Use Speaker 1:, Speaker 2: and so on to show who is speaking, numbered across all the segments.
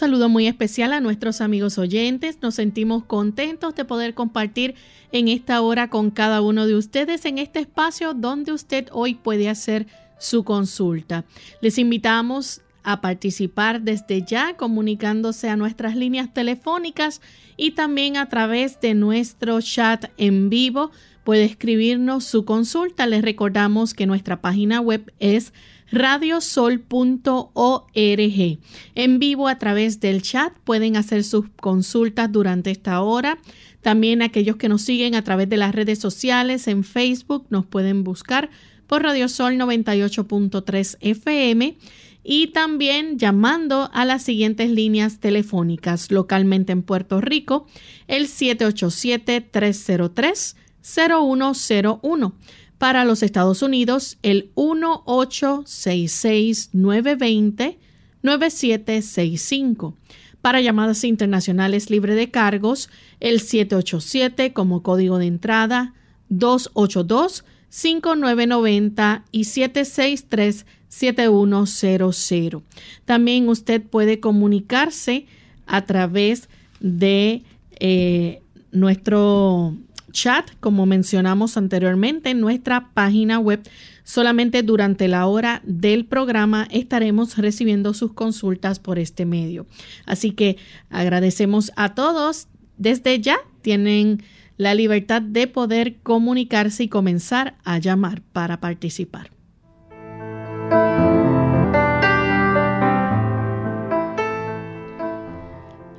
Speaker 1: Saludo muy especial a nuestros amigos oyentes. Nos sentimos contentos de poder compartir en esta hora con cada uno de ustedes en este espacio donde usted hoy puede hacer su consulta. Les invitamos a participar desde ya comunicándose a nuestras líneas telefónicas y también a través de nuestro chat en vivo. Puede escribirnos su consulta. Les recordamos que nuestra página web es radiosol.org. En vivo a través del chat pueden hacer sus consultas durante esta hora. También aquellos que nos siguen a través de las redes sociales en Facebook nos pueden buscar por Radiosol 98.3 FM y también llamando a las siguientes líneas telefónicas localmente en Puerto Rico, el 787-303-0101 para los Estados Unidos, el 1-866-920-9765. Para llamadas internacionales libre de cargos, el 787 como código de entrada, 282-5990 y 763-7100. También usted puede comunicarse a través de eh, nuestro chat, como mencionamos anteriormente, en nuestra página web. Solamente durante la hora del programa estaremos recibiendo sus consultas por este medio. Así que agradecemos a todos. Desde ya tienen la libertad de poder comunicarse y comenzar a llamar para participar.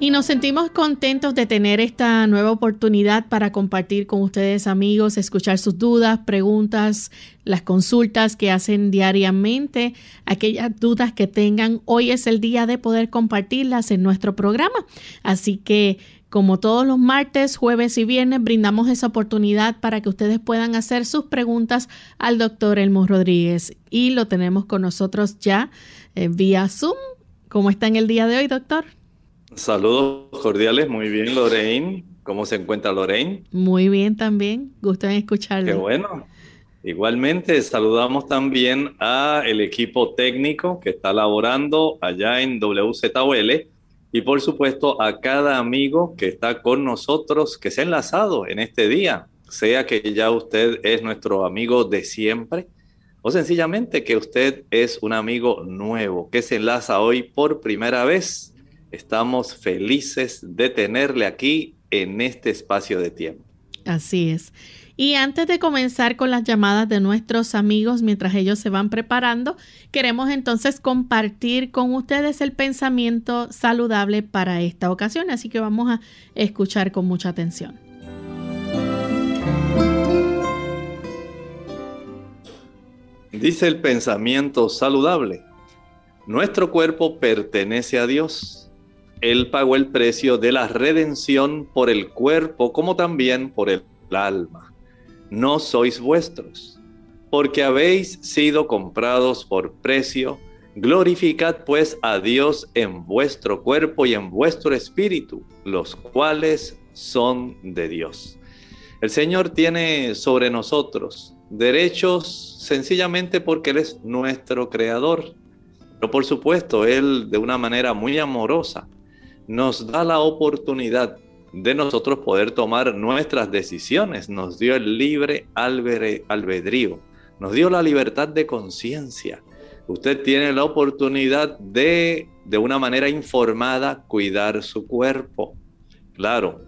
Speaker 1: Y nos sentimos contentos de tener esta nueva oportunidad para compartir con ustedes amigos, escuchar sus dudas, preguntas, las consultas que hacen diariamente, aquellas dudas que tengan. Hoy es el día de poder compartirlas en nuestro programa. Así que como todos los martes, jueves y viernes, brindamos esa oportunidad para que ustedes puedan hacer sus preguntas al doctor Elmo Rodríguez. Y lo tenemos con nosotros ya eh, vía Zoom. ¿Cómo está en el día de hoy, doctor?
Speaker 2: Saludos cordiales, muy bien Lorraine. ¿Cómo se encuentra Lorraine?
Speaker 1: Muy bien también, gusto en escucharlo.
Speaker 2: Qué bueno. Igualmente saludamos también a el equipo técnico que está laborando allá en WZOL y por supuesto a cada amigo que está con nosotros, que se ha enlazado en este día, sea que ya usted es nuestro amigo de siempre o sencillamente que usted es un amigo nuevo que se enlaza hoy por primera vez Estamos felices de tenerle aquí en este espacio de tiempo.
Speaker 1: Así es. Y antes de comenzar con las llamadas de nuestros amigos mientras ellos se van preparando, queremos entonces compartir con ustedes el pensamiento saludable para esta ocasión. Así que vamos a escuchar con mucha atención.
Speaker 2: Dice el pensamiento saludable. Nuestro cuerpo pertenece a Dios él pagó el precio de la redención por el cuerpo como también por el alma. No sois vuestros, porque habéis sido comprados por precio. Glorificad pues a Dios en vuestro cuerpo y en vuestro espíritu, los cuales son de Dios. El Señor tiene sobre nosotros derechos sencillamente porque Él es nuestro creador. Pero por supuesto, Él de una manera muy amorosa nos da la oportunidad de nosotros poder tomar nuestras decisiones. Nos dio el libre albedrío, nos dio la libertad de conciencia. Usted tiene la oportunidad de, de una manera informada, cuidar su cuerpo. Claro,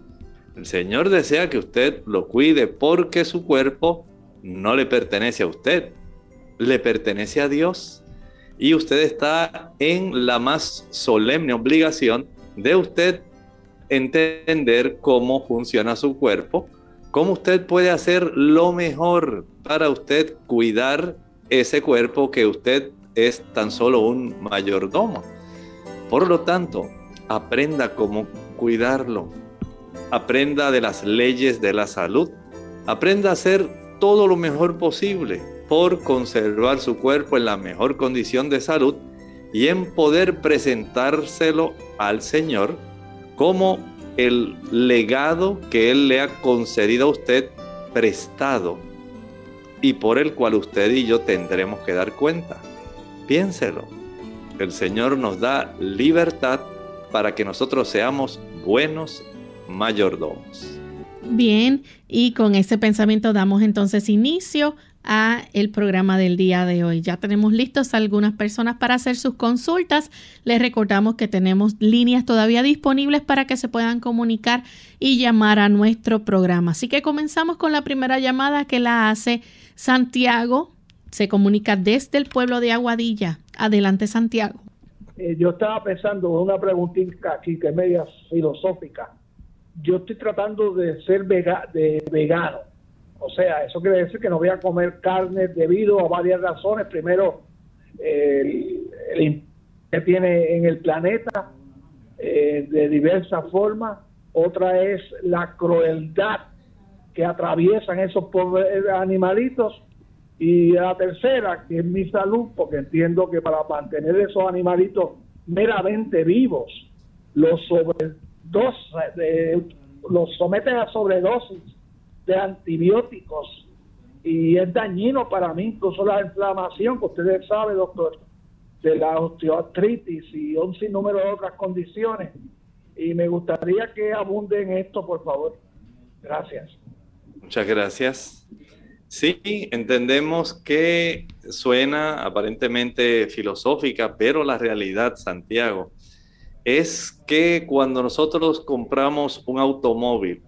Speaker 2: el Señor desea que usted lo cuide porque su cuerpo no le pertenece a usted, le pertenece a Dios. Y usted está en la más solemne obligación de usted entender cómo funciona su cuerpo, cómo usted puede hacer lo mejor para usted cuidar ese cuerpo que usted es tan solo un mayordomo. Por lo tanto, aprenda cómo cuidarlo. Aprenda de las leyes de la salud. Aprenda a hacer todo lo mejor posible por conservar su cuerpo en la mejor condición de salud y en poder presentárselo al Señor como el legado que Él le ha concedido a usted prestado y por el cual usted y yo tendremos que dar cuenta. Piénselo. El Señor nos da libertad para que nosotros seamos buenos mayordomos.
Speaker 1: Bien, y con ese pensamiento damos entonces inicio a el programa del día de hoy. Ya tenemos listos algunas personas para hacer sus consultas. Les recordamos que tenemos líneas todavía disponibles para que se puedan comunicar y llamar a nuestro programa. Así que comenzamos con la primera llamada que la hace Santiago. Se comunica desde el pueblo de Aguadilla. Adelante, Santiago.
Speaker 3: Eh, yo estaba pensando en una preguntita aquí que es media filosófica. Yo estoy tratando de ser de vegano o sea, eso quiere decir que no voy a comer carne debido a varias razones. Primero, el, que tiene en el planeta eh, de diversas formas. Otra es la crueldad que atraviesan esos pobres animalitos. Y la tercera, que es mi salud, porque entiendo que para mantener esos animalitos meramente vivos, los sobredos, eh, los someten a sobredosis de antibióticos y es dañino para mí, incluso la inflamación, que ustedes saben, doctor, de la osteoartritis y un sinnúmero de otras condiciones. Y me gustaría que abunde en esto, por favor. Gracias.
Speaker 2: Muchas gracias. Sí, entendemos que suena aparentemente filosófica, pero la realidad, Santiago, es que cuando nosotros compramos un automóvil,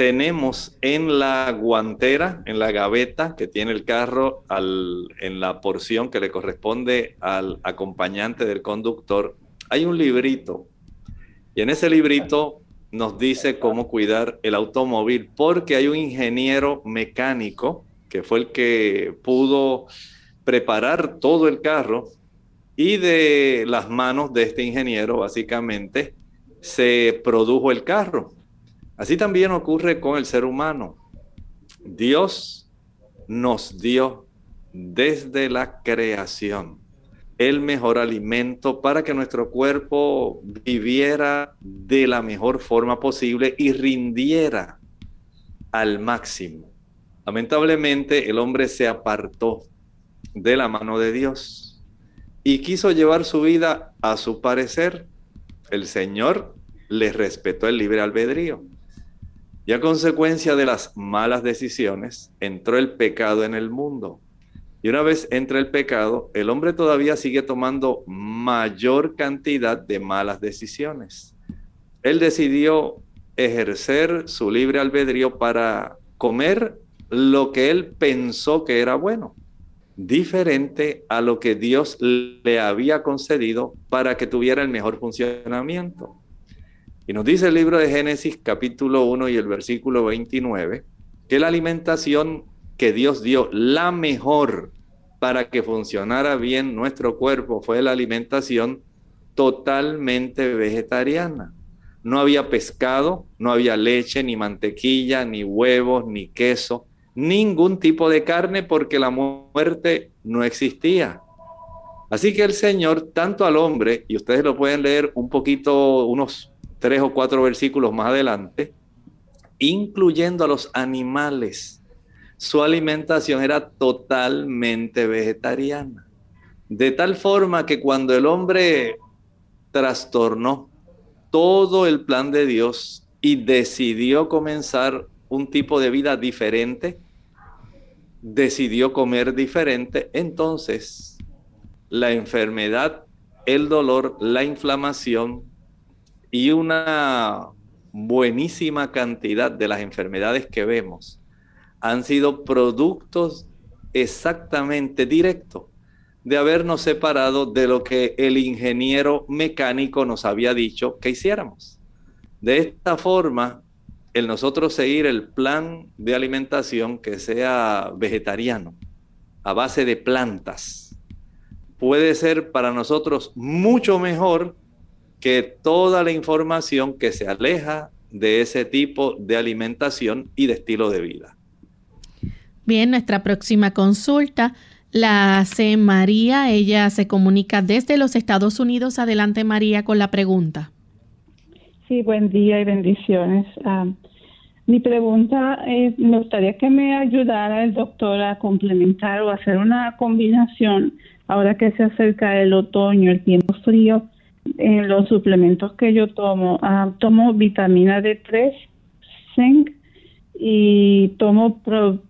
Speaker 2: tenemos en la guantera, en la gaveta que tiene el carro, en la porción que le corresponde al acompañante del conductor, hay un librito. Y en ese librito nos dice cómo cuidar el automóvil porque hay un ingeniero mecánico que fue el que pudo preparar todo el carro y de las manos de este ingeniero básicamente se produjo el carro. Así también ocurre con el ser humano. Dios nos dio desde la creación el mejor alimento para que nuestro cuerpo viviera de la mejor forma posible y rindiera al máximo. Lamentablemente el hombre se apartó de la mano de Dios y quiso llevar su vida a su parecer. El Señor le respetó el libre albedrío. Y a consecuencia de las malas decisiones, entró el pecado en el mundo. Y una vez entra el pecado, el hombre todavía sigue tomando mayor cantidad de malas decisiones. Él decidió ejercer su libre albedrío para comer lo que él pensó que era bueno, diferente a lo que Dios le había concedido para que tuviera el mejor funcionamiento. Y nos dice el libro de Génesis capítulo 1 y el versículo 29 que la alimentación que Dios dio, la mejor para que funcionara bien nuestro cuerpo, fue la alimentación totalmente vegetariana. No había pescado, no había leche, ni mantequilla, ni huevos, ni queso, ningún tipo de carne porque la muerte no existía. Así que el Señor, tanto al hombre, y ustedes lo pueden leer un poquito, unos tres o cuatro versículos más adelante, incluyendo a los animales. Su alimentación era totalmente vegetariana. De tal forma que cuando el hombre trastornó todo el plan de Dios y decidió comenzar un tipo de vida diferente, decidió comer diferente, entonces la enfermedad, el dolor, la inflamación y una buenísima cantidad de las enfermedades que vemos han sido productos exactamente directos de habernos separado de lo que el ingeniero mecánico nos había dicho que hiciéramos. De esta forma, el nosotros seguir el plan de alimentación que sea vegetariano, a base de plantas puede ser para nosotros mucho mejor que toda la información que se aleja de ese tipo de alimentación y de estilo de vida.
Speaker 1: Bien, nuestra próxima consulta la hace María. Ella se comunica desde los Estados Unidos. Adelante, María, con la pregunta.
Speaker 4: Sí, buen día y bendiciones. Ah, mi pregunta es, me gustaría que me ayudara el doctor a complementar o hacer una combinación ahora que se acerca el otoño, el tiempo frío, en los suplementos que yo tomo. Ah, tomo vitamina D3, zinc y tomo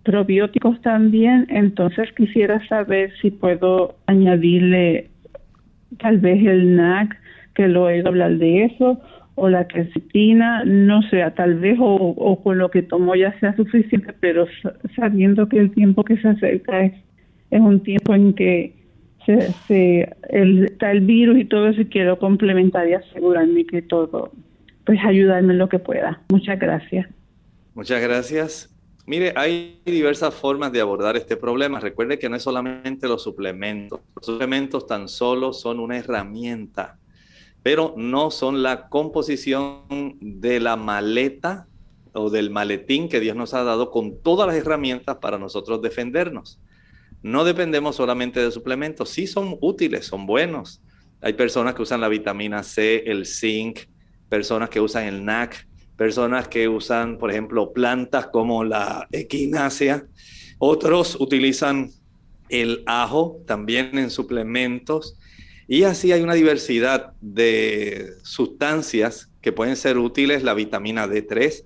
Speaker 4: probióticos también. Entonces quisiera saber si puedo añadirle tal vez el NAC, que lo he oído hablar de eso, o la quercetina, no sé, tal vez o, con lo que tomo ya sea suficiente, pero sabiendo que el tiempo que se acerca es, es un tiempo en que se, el, está el virus y todo eso y quiero complementar y asegurarme que todo, pues ayudarme en lo que pueda. Muchas gracias.
Speaker 2: Muchas gracias. Mire, hay diversas formas de abordar este problema. Recuerde que no es solamente los suplementos. Los suplementos tan solo son una herramienta pero no son la composición de la maleta o del maletín que Dios nos ha dado con todas las herramientas para nosotros defendernos. No dependemos solamente de suplementos, sí son útiles, son buenos. Hay personas que usan la vitamina C, el zinc, personas que usan el NAC, personas que usan, por ejemplo, plantas como la equinácea. Otros utilizan el ajo también en suplementos. Y así hay una diversidad de sustancias que pueden ser útiles, la vitamina D3,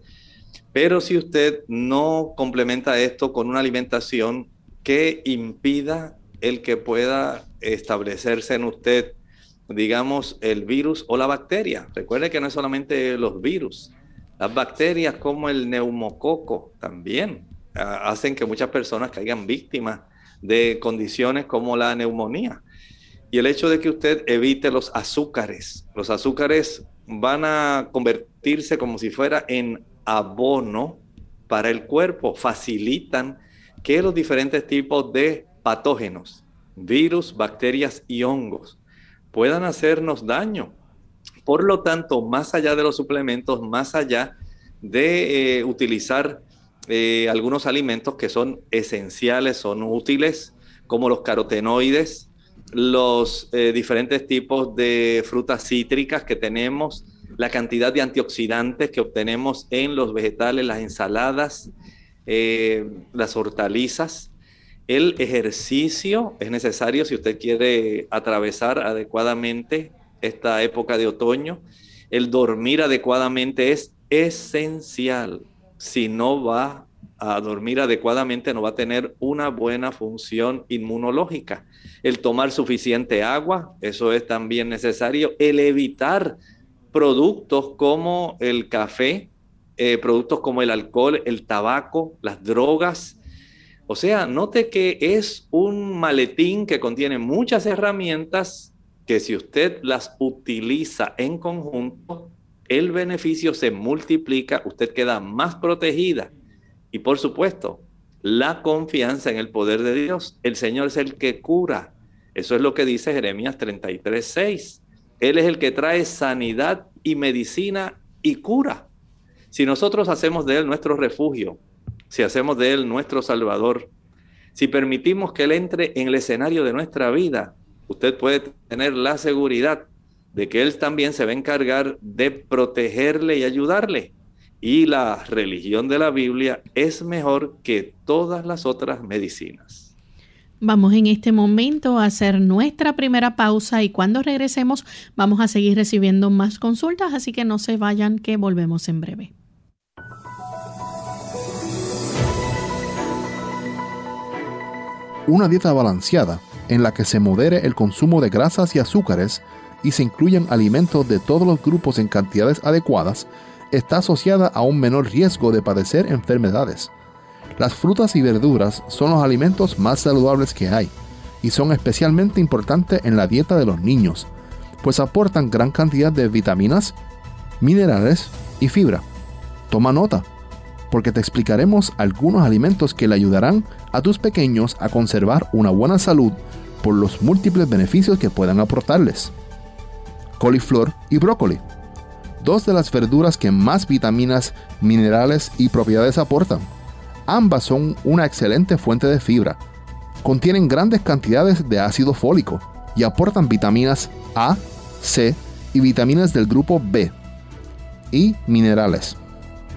Speaker 2: pero si usted no complementa esto con una alimentación que impida el que pueda establecerse en usted, digamos, el virus o la bacteria. Recuerde que no es solamente los virus, las bacterias como el neumococo también ah, hacen que muchas personas caigan víctimas de condiciones como la neumonía. Y el hecho de que usted evite los azúcares, los azúcares van a convertirse como si fuera en abono para el cuerpo, facilitan que los diferentes tipos de patógenos, virus, bacterias y hongos puedan hacernos daño. Por lo tanto, más allá de los suplementos, más allá de eh, utilizar eh, algunos alimentos que son esenciales, son útiles, como los carotenoides, los eh, diferentes tipos de frutas cítricas que tenemos, la cantidad de antioxidantes que obtenemos en los vegetales, las ensaladas, eh, las hortalizas. El ejercicio es necesario si usted quiere atravesar adecuadamente esta época de otoño. El dormir adecuadamente es esencial. Si no va a dormir adecuadamente, no va a tener una buena función inmunológica el tomar suficiente agua, eso es también necesario, el evitar productos como el café, eh, productos como el alcohol, el tabaco, las drogas. O sea, note que es un maletín que contiene muchas herramientas que si usted las utiliza en conjunto, el beneficio se multiplica, usted queda más protegida. Y por supuesto, la confianza en el poder de Dios. El Señor es el que cura. Eso es lo que dice Jeremías 33, 6. Él es el que trae sanidad y medicina y cura. Si nosotros hacemos de Él nuestro refugio, si hacemos de Él nuestro Salvador, si permitimos que Él entre en el escenario de nuestra vida, usted puede tener la seguridad de que Él también se va a encargar de protegerle y ayudarle. Y la religión de la Biblia es mejor que todas las otras medicinas.
Speaker 1: Vamos en este momento a hacer nuestra primera pausa y cuando regresemos vamos a seguir recibiendo más consultas, así que no se vayan que volvemos en breve.
Speaker 5: Una dieta balanceada en la que se modere el consumo de grasas y azúcares y se incluyan alimentos de todos los grupos en cantidades adecuadas está asociada a un menor riesgo de padecer enfermedades las frutas y verduras son los alimentos más saludables que hay y son especialmente importantes en la dieta de los niños, pues aportan gran cantidad de vitaminas, minerales y fibra. Toma nota, porque te explicaremos algunos alimentos que le ayudarán a tus pequeños a conservar una buena salud por los múltiples beneficios que puedan aportarles. Coliflor y brócoli, dos de las verduras que más vitaminas, minerales y propiedades aportan. Ambas son una excelente fuente de fibra. Contienen grandes cantidades de ácido fólico y aportan vitaminas A, C y vitaminas del grupo B y minerales,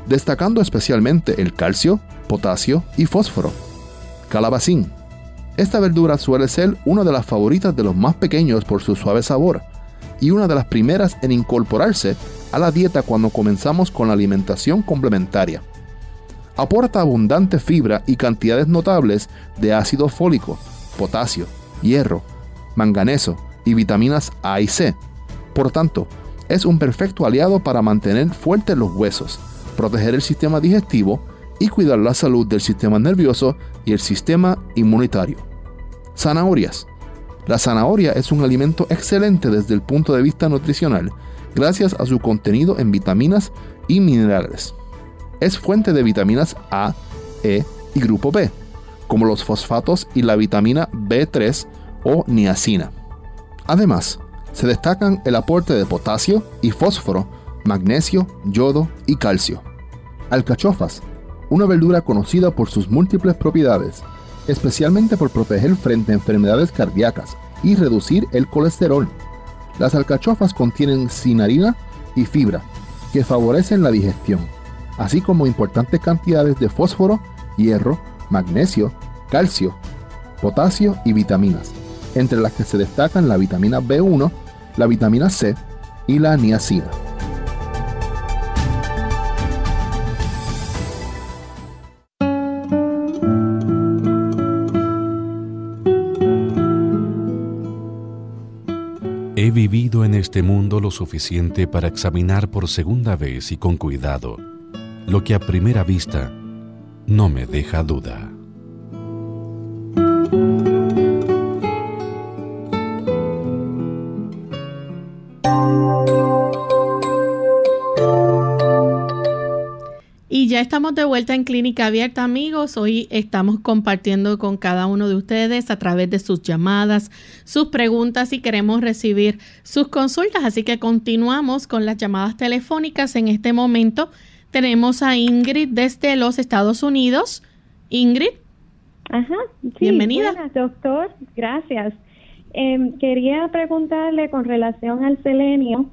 Speaker 5: destacando especialmente el calcio, potasio y fósforo. Calabacín. Esta verdura suele ser una de las favoritas de los más pequeños por su suave sabor y una de las primeras en incorporarse a la dieta cuando comenzamos con la alimentación complementaria. Aporta abundante fibra y cantidades notables de ácido fólico, potasio, hierro, manganeso y vitaminas A y C. Por tanto, es un perfecto aliado para mantener fuertes los huesos, proteger el sistema digestivo y cuidar la salud del sistema nervioso y el sistema inmunitario. Zanahorias. La zanahoria es un alimento excelente desde el punto de vista nutricional, gracias a su contenido en vitaminas y minerales. Es fuente de vitaminas A, E y grupo B, como los fosfatos y la vitamina B3 o niacina. Además, se destacan el aporte de potasio y fósforo, magnesio, yodo y calcio. Alcachofas, una verdura conocida por sus múltiples propiedades, especialmente por proteger frente a enfermedades cardíacas y reducir el colesterol. Las alcachofas contienen cinarina y fibra, que favorecen la digestión, así como importantes cantidades de fósforo, hierro, magnesio, calcio, potasio y vitaminas, entre las que se destacan la vitamina B1, la vitamina C y la niacina.
Speaker 6: Este mundo lo suficiente para examinar por segunda vez y con cuidado lo que a primera vista no me deja duda.
Speaker 1: Estamos de vuelta en Clínica Abierta, amigos. Hoy estamos compartiendo con cada uno de ustedes a través de sus llamadas, sus preguntas y queremos recibir sus consultas. Así que continuamos con las llamadas telefónicas. En este momento tenemos a Ingrid desde los Estados Unidos. Ingrid.
Speaker 7: Ajá. Bienvenida. doctor. Gracias. Em, quería preguntarle con relación al selenio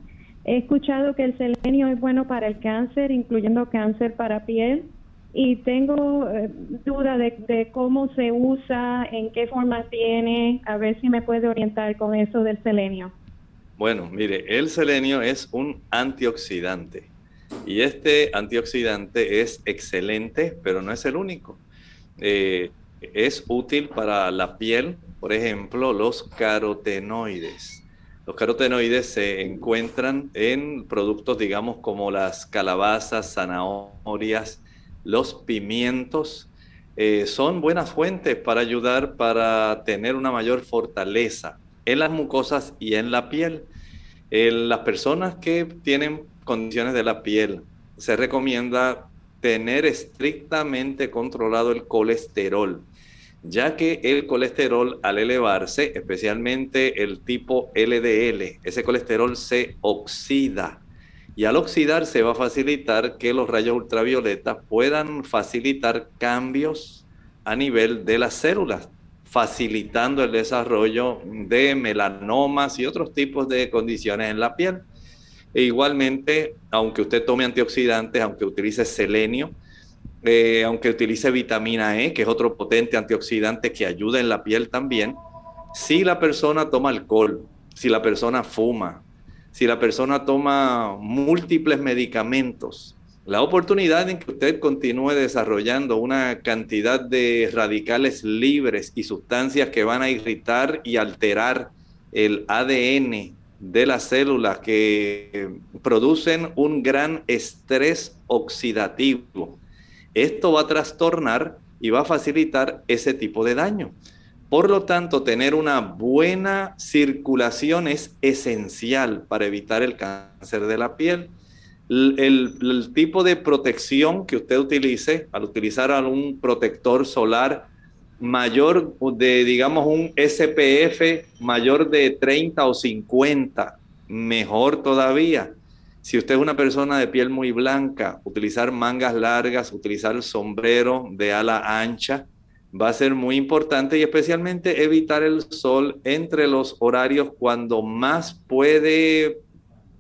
Speaker 7: He escuchado que el selenio es bueno para el cáncer, incluyendo cáncer para piel, y tengo eh, duda de, cómo se usa, en qué forma tiene, a ver si me puede orientar con eso del selenio.
Speaker 2: Bueno, mire, el selenio es un antioxidante y este antioxidante es excelente, pero no es el único. Eh, es útil para la piel, por ejemplo, los carotenoides. Los carotenoides se encuentran en productos, digamos, como las calabazas, zanahorias, los pimientos. Eh, son buenas fuentes para ayudar para tener una mayor fortaleza en las mucosas y en la piel. En las personas que tienen condiciones de la piel, se recomienda tener estrictamente controlado el colesterol ya que el colesterol al elevarse, especialmente el tipo LDL, ese colesterol se oxida y al oxidarse va a facilitar que los rayos ultravioletas puedan facilitar cambios a nivel de las células, facilitando el desarrollo de melanomas y otros tipos de condiciones en la piel. E igualmente, aunque usted tome antioxidantes, aunque utilice selenio, eh, aunque utilice vitamina E, que es otro potente antioxidante que ayuda en la piel también, si la persona toma alcohol, si la persona fuma, si la persona toma múltiples medicamentos, la oportunidad en que usted continúe desarrollando una cantidad de radicales libres y sustancias que van a irritar y alterar el ADN de las células que producen un gran estrés oxidativo esto va a trastornar y va a facilitar ese tipo de daño. Por lo tanto, tener una buena circulación es esencial para evitar el cáncer de la piel. el, tipo de protección que usted utilice, al utilizar un protector solar mayor de, digamos, un SPF mayor de 30 o 50, mejor todavía. Si usted es una persona de piel muy blanca, utilizar mangas largas, utilizar sombrero de ala ancha, va a ser muy importante y especialmente evitar el sol entre los horarios cuando más puede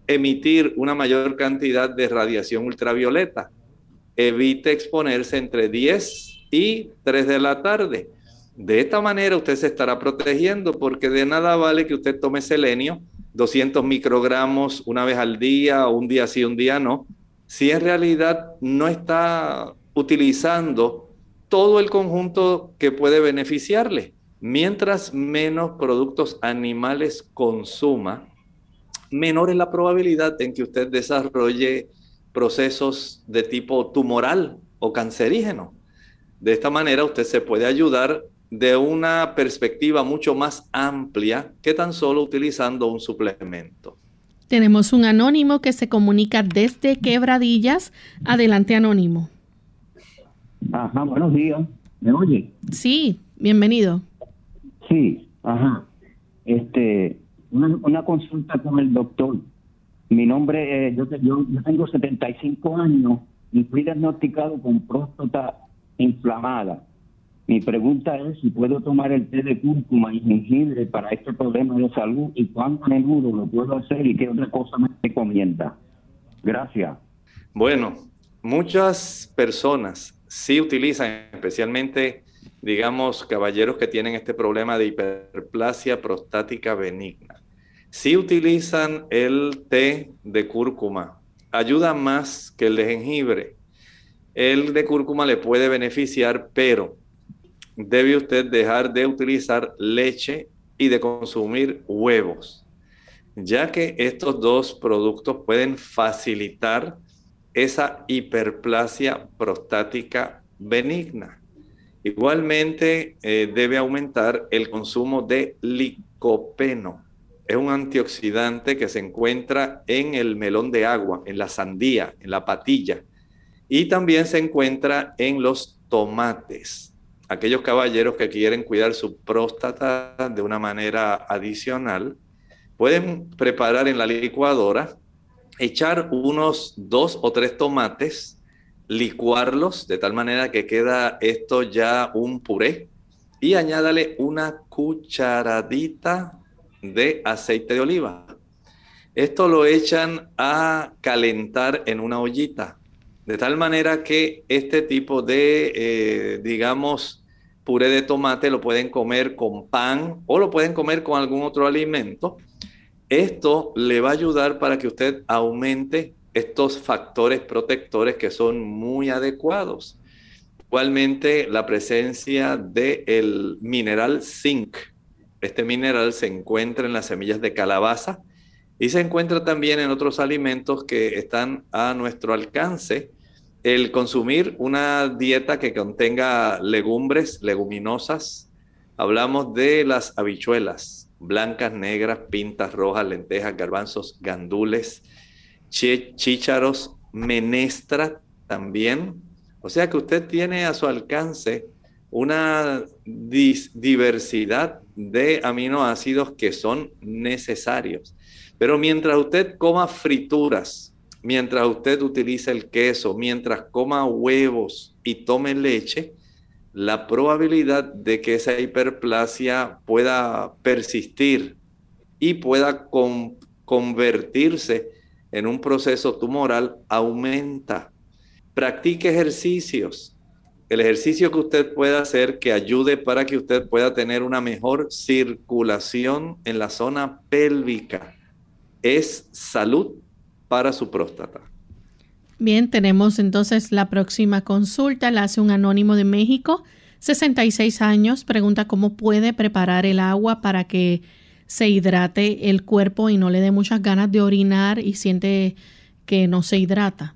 Speaker 2: emitir una mayor cantidad de radiación ultravioleta. Evite exponerse entre 10 y 3 de la tarde. De esta manera usted se estará protegiendo porque de nada vale que usted tome selenio, 200 microgramos una vez al día, un día sí, un día no, si en realidad no está utilizando todo el conjunto que puede beneficiarle. Mientras menos productos animales consuma, menor es la probabilidad en que usted desarrolle procesos de tipo tumoral o cancerígeno. De esta manera usted se puede ayudar de una perspectiva mucho más amplia que tan solo utilizando un suplemento.
Speaker 1: Tenemos un anónimo que se comunica desde Quebradillas. Adelante, anónimo.
Speaker 8: Ajá, buenos días. ¿Me oye?
Speaker 1: Sí, bienvenido.
Speaker 8: Sí, ajá. Este, una, consulta con el doctor. Mi nombre es, yo, yo, yo tengo 75 años y fui diagnosticado con próstata inflamada. Mi pregunta es si puedo tomar el té de cúrcuma y jengibre para este problema de salud y cuánto a menudo lo puedo hacer y qué otra cosa me recomienda. Gracias.
Speaker 2: Bueno, muchas personas sí utilizan, especialmente, digamos, caballeros que tienen este problema de hiperplasia prostática benigna. Si utilizan el té de cúrcuma, ayuda más que el de jengibre. El de cúrcuma le puede beneficiar, pero debe usted dejar de utilizar leche y de consumir huevos, ya que estos dos productos pueden facilitar esa hiperplasia prostática benigna. Igualmente eh, debe aumentar el consumo de licopeno es un antioxidante que se encuentra en el melón de agua, en la sandía, en la patilla. Y también se encuentra en los tomates. Aquellos caballeros que quieren cuidar su próstata de una manera adicional, pueden preparar en la licuadora, echar unos dos o tres tomates, licuarlos de tal manera que queda esto ya un puré y añádale una cucharadita de aceite de oliva. Esto lo echan a calentar en una ollita, de tal manera que este tipo de, eh, digamos, puré de tomate lo pueden comer con pan o lo pueden comer con algún otro alimento. Esto le va a ayudar para que usted aumente estos factores protectores que son muy adecuados. Igualmente, la presencia del mineral zinc este mineral se encuentra en las semillas de calabaza y se encuentra también en otros alimentos que están a nuestro alcance. El consumir una dieta que contenga legumbres, leguminosas, hablamos de las habichuelas, blancas, negras, pintas, rojas, lentejas, garbanzos, gandules, chícharos, menestra también. O sea que usted tiene a su alcance una diversidad de aminoácidos que son necesarios. Pero mientras usted coma frituras, mientras usted utilice el queso, mientras coma huevos y tome leche, la probabilidad de que esa hiperplasia pueda persistir y pueda convertirse en un proceso tumoral aumenta. Practique ejercicios, el ejercicio que usted pueda hacer que ayude para que usted pueda tener una mejor circulación en la zona pélvica es salud para su próstata.
Speaker 1: Bien, tenemos entonces la próxima consulta, la hace un anónimo de México, 66 años, pregunta cómo puede preparar el agua para que se hidrate el cuerpo y no le dé muchas ganas de orinar y siente que no se hidrata.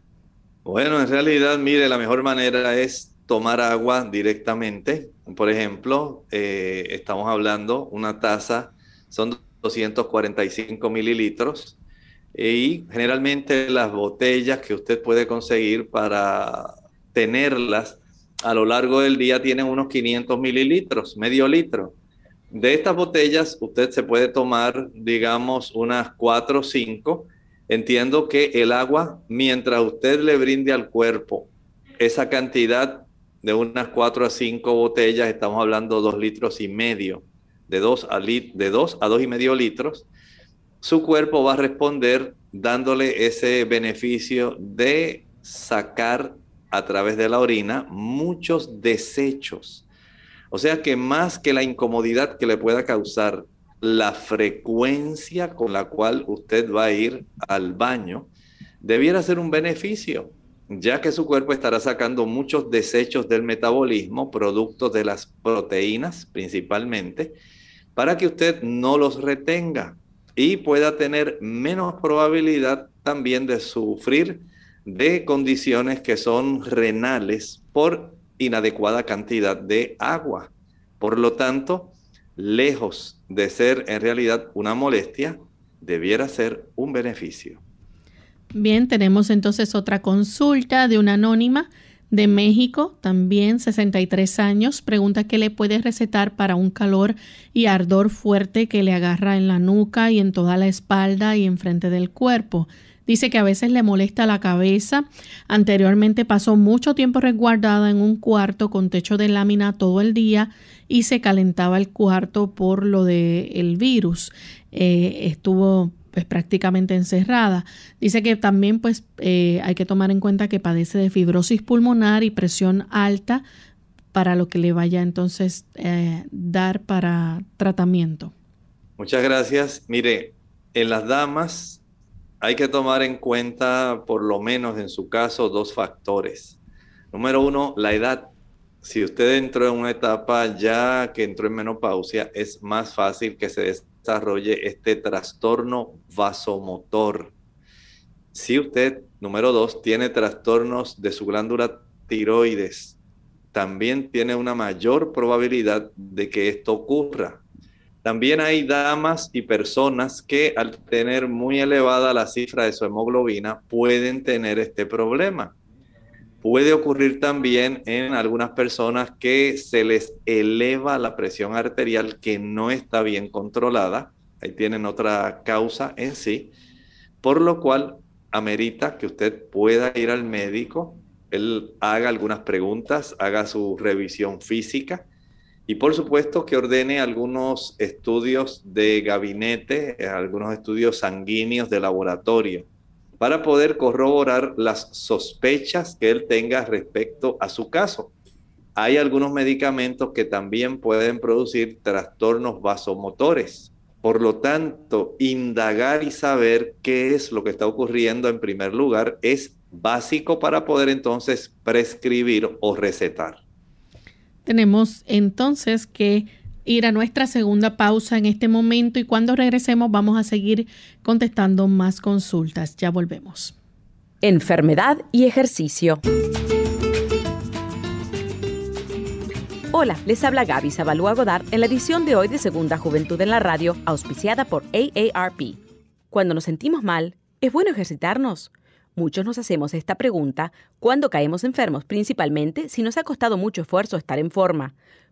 Speaker 2: Bueno, en realidad, mire, la mejor manera es tomar agua directamente. Por ejemplo, eh, estamos hablando, una taza son 245 mililitros. Y generalmente las botellas que usted puede conseguir para tenerlas a lo largo del día tienen unos 500 mililitros, medio litro. De estas botellas usted se puede tomar, digamos, unas 4 o 5. Entiendo que el agua, mientras usted le brinde al cuerpo esa cantidad de unas 4 a 5 botellas, estamos hablando 2 litros y medio, de 2 a, de 2 a 2 y medio litros, su cuerpo va a responder dándole ese beneficio de sacar a través de la orina muchos desechos. O sea que más que la incomodidad que le pueda causar la frecuencia con la cual usted va a ir al baño, debiera ser un beneficio, ya que su cuerpo estará sacando muchos desechos del metabolismo, productos de las proteínas principalmente, para que usted no los retenga y pueda tener menos probabilidad también de sufrir de condiciones que son renales por inadecuada cantidad de agua. Por lo tanto, lejos de ser en realidad una molestia, debiera ser un beneficio.
Speaker 1: Bien, tenemos entonces otra consulta de una anónima de México, también 63 años, pregunta qué le puede recetar para un calor y ardor fuerte que le agarra en la nuca y en toda la espalda y enfrente del cuerpo. Dice que a veces le molesta la cabeza. Anteriormente pasó mucho tiempo resguardada en un cuarto con techo de lámina todo el día y se calentaba el cuarto por lo del el virus. Eh, estuvo pues prácticamente encerrada. Dice que también pues eh, hay que tomar en cuenta que padece de fibrosis pulmonar y presión alta para lo que le vaya entonces eh, dar para tratamiento.
Speaker 2: Muchas gracias. Mire, en las damas hay que tomar en cuenta por lo menos en su caso dos factores. Número uno, la edad. Si usted entró en una etapa ya que entró en menopausia, es más fácil que se desarrolle este trastorno vasomotor. Si usted, número dos, tiene trastornos de su glándula tiroides, también tiene una mayor probabilidad de que esto ocurra. También hay damas y personas que al tener muy elevada la cifra de su hemoglobina pueden tener este problema. Puede ocurrir también en algunas personas que se les eleva la presión arterial que no está bien controlada. Ahí tienen otra causa en sí, por lo cual amerita que usted pueda ir al médico, él haga algunas preguntas, haga su revisión física y por supuesto que ordene algunos estudios de gabinete, algunos estudios sanguíneos de laboratorio para poder corroborar las sospechas que él tenga respecto a su caso. Hay algunos medicamentos que también pueden producir trastornos vasomotores. Por lo tanto, indagar y saber qué es lo que está ocurriendo en primer lugar es básico para poder entonces prescribir o recetar.
Speaker 1: Tenemos entonces que ir a nuestra segunda pausa en este momento y cuando regresemos vamos a seguir contestando más consultas. Ya volvemos.
Speaker 9: Enfermedad y ejercicio. Hola, les habla Gaby Zabalúa Godard en la edición de hoy de Segunda Juventud en la Radio, auspiciada por AARP. Cuando nos sentimos mal, ¿es bueno ejercitarnos? Muchos nos hacemos esta pregunta cuando caemos enfermos, principalmente si nos ha costado mucho esfuerzo estar en forma.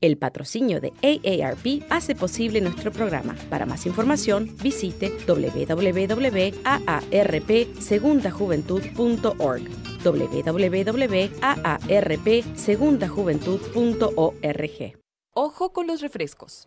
Speaker 9: El patrocinio de AARP hace posible nuestro programa. Para más información, visite www.aarpsegundajuventud.org www.aarpsegundajuventud.org
Speaker 10: Ojo con los refrescos.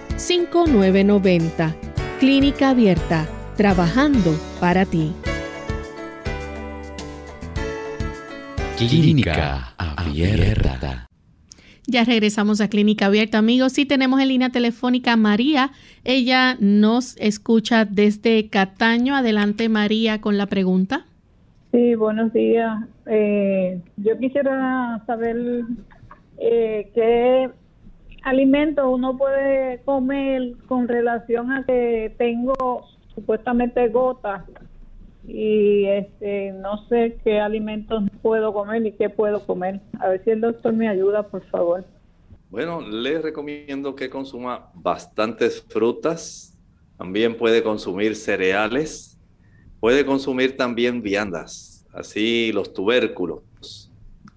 Speaker 1: 5990. Clínica Abierta, trabajando para ti.
Speaker 11: Clínica Abierta.
Speaker 1: Ya regresamos a Clínica Abierta, amigos. Sí tenemos en línea telefónica a María. Ella nos escucha desde Cataño. Adelante, María, con la pregunta.
Speaker 4: Sí, buenos días. Eh, yo quisiera saber eh, qué alimentos uno puede comer con relación a que tengo supuestamente gotas y este no sé qué alimentos puedo comer y qué puedo comer. A ver si el doctor me ayuda, por favor.
Speaker 2: Bueno, le recomiendo que consuma bastantes frutas, también puede consumir cereales, puede consumir también viandas, así los tubérculos,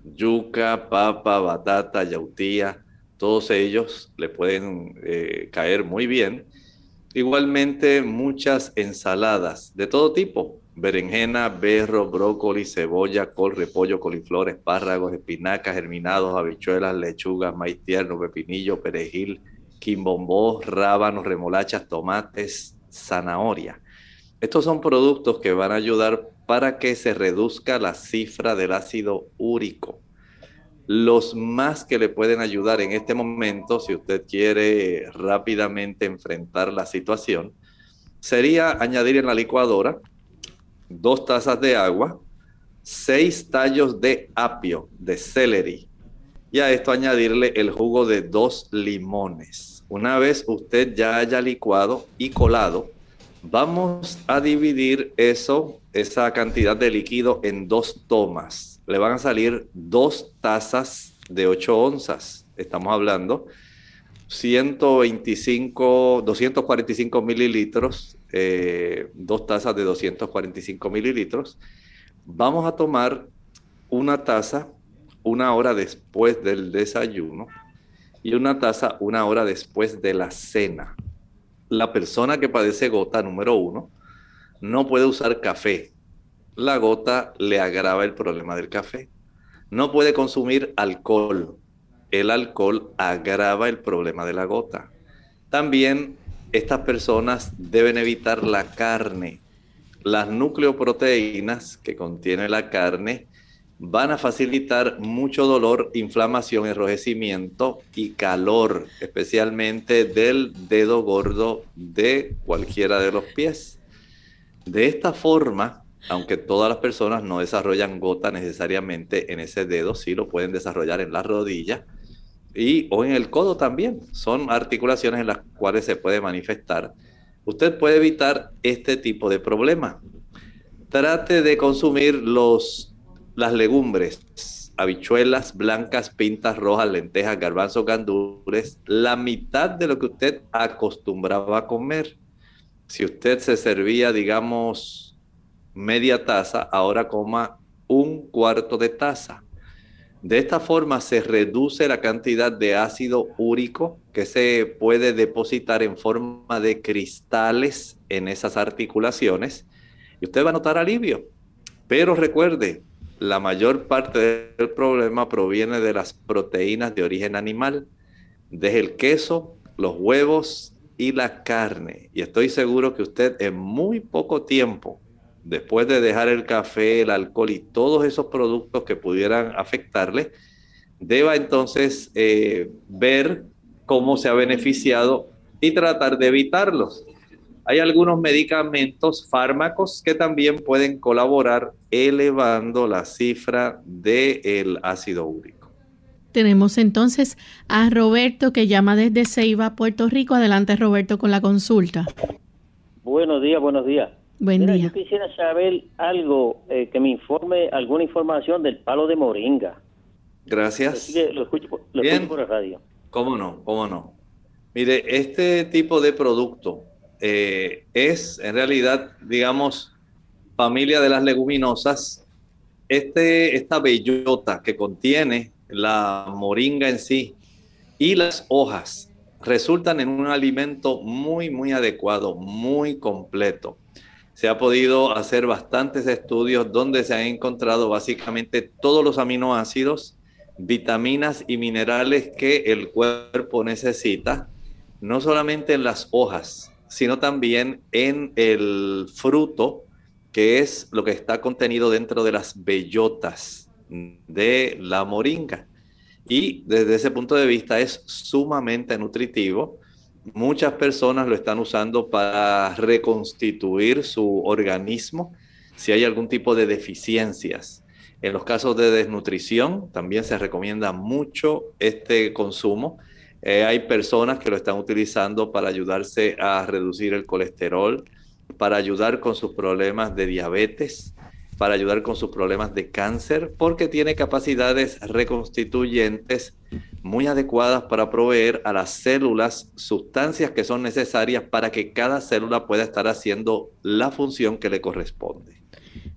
Speaker 2: yuca, papa, batata, yautía, todos ellos le pueden eh, caer muy bien. Igualmente muchas ensaladas de todo tipo, berenjena, berro, brócoli, cebolla, col, repollo, coliflor, espárragos, espinacas, germinados, habichuelas, lechugas, maíz tierno, pepinillo, perejil, quimbombó, rábanos, remolachas, tomates, zanahoria. Estos son productos que van a ayudar para que se reduzca la cifra del ácido úrico los más que le pueden ayudar en este momento, si usted quiere rápidamente enfrentar la situación, sería añadir en la licuadora dos tazas de agua, seis tallos de apio, de celery, y a esto añadirle el jugo de dos limones. Una vez usted ya haya licuado y colado, vamos a dividir eso, esa cantidad de líquido en dos tomas le van a salir dos tazas de 8 onzas. Estamos hablando 125, 245 mililitros, eh, dos tazas de 245 mililitros. Vamos a tomar una taza una hora después del desayuno y una taza una hora después de la cena. La persona que padece gota número uno no puede usar café, la gota le agrava el problema del café. No puede consumir alcohol. El alcohol agrava el problema de la gota. También estas personas deben evitar la carne. Las nucleoproteínas que contiene la carne van a facilitar mucho dolor, inflamación, enrojecimiento y calor, especialmente del dedo gordo de cualquiera de los pies. De esta forma, aunque todas las personas no desarrollan gota necesariamente en ese dedo, sí lo pueden desarrollar en la rodilla y o en el codo también. Son articulaciones en las cuales se puede manifestar. Usted puede evitar este tipo de problema. Trate de consumir los, las legumbres, habichuelas blancas, pintas rojas, lentejas, garbanzos, gandules, la mitad de lo que usted acostumbraba a comer. Si usted se servía, digamos, media taza, ahora coma un cuarto de taza. De esta forma se reduce la cantidad de ácido úrico que se puede depositar en forma de cristales en esas articulaciones y usted va a notar alivio. Pero recuerde, la mayor parte del problema proviene de las proteínas de origen animal. Deje el queso, los huevos y la carne. Y estoy seguro que usted en muy poco tiempo, después de dejar el café, el alcohol y todos esos productos que pudieran afectarle, deba entonces eh, ver cómo se ha beneficiado y tratar de evitarlos. Hay algunos medicamentos, fármacos que también pueden colaborar elevando la cifra del ácido úrico.
Speaker 1: Tenemos entonces a Roberto que llama desde Ceiba, Puerto Rico. Adelante, Roberto, con la consulta.
Speaker 12: Buenos días, buenos días.
Speaker 1: Buen día.
Speaker 12: Yo quisiera saber algo eh, que me informe, alguna información del palo de moringa.
Speaker 2: Gracias.
Speaker 12: Lo escucho, lo escucho por la radio.
Speaker 2: ¿Cómo no? ¿Cómo no? Mire, este tipo de producto eh, es en realidad, digamos, familia de las leguminosas. Este, esta bellota que contiene la moringa en sí y las hojas resultan en un alimento muy, muy adecuado, muy completo. Se ha podido hacer bastantes estudios donde se han encontrado básicamente todos los aminoácidos, vitaminas y minerales que el cuerpo necesita no solamente en las hojas, sino también en el fruto, que es lo que está contenido dentro de las bellotas de la moringa. Y desde ese punto de vista es sumamente nutritivo. Muchas personas lo están usando para reconstituir su organismo si hay algún tipo de deficiencias. En los casos de desnutrición también se recomienda mucho este consumo eh, hay personas que lo están utilizando para ayudarse a reducir el colesterol, para ayudar con sus problemas de diabetes, para ayudar con sus problemas de cáncer, porque tiene capacidades reconstituyentes muy adecuadas para proveer a las células sustancias que son necesarias para que cada célula pueda estar haciendo la función que le corresponde.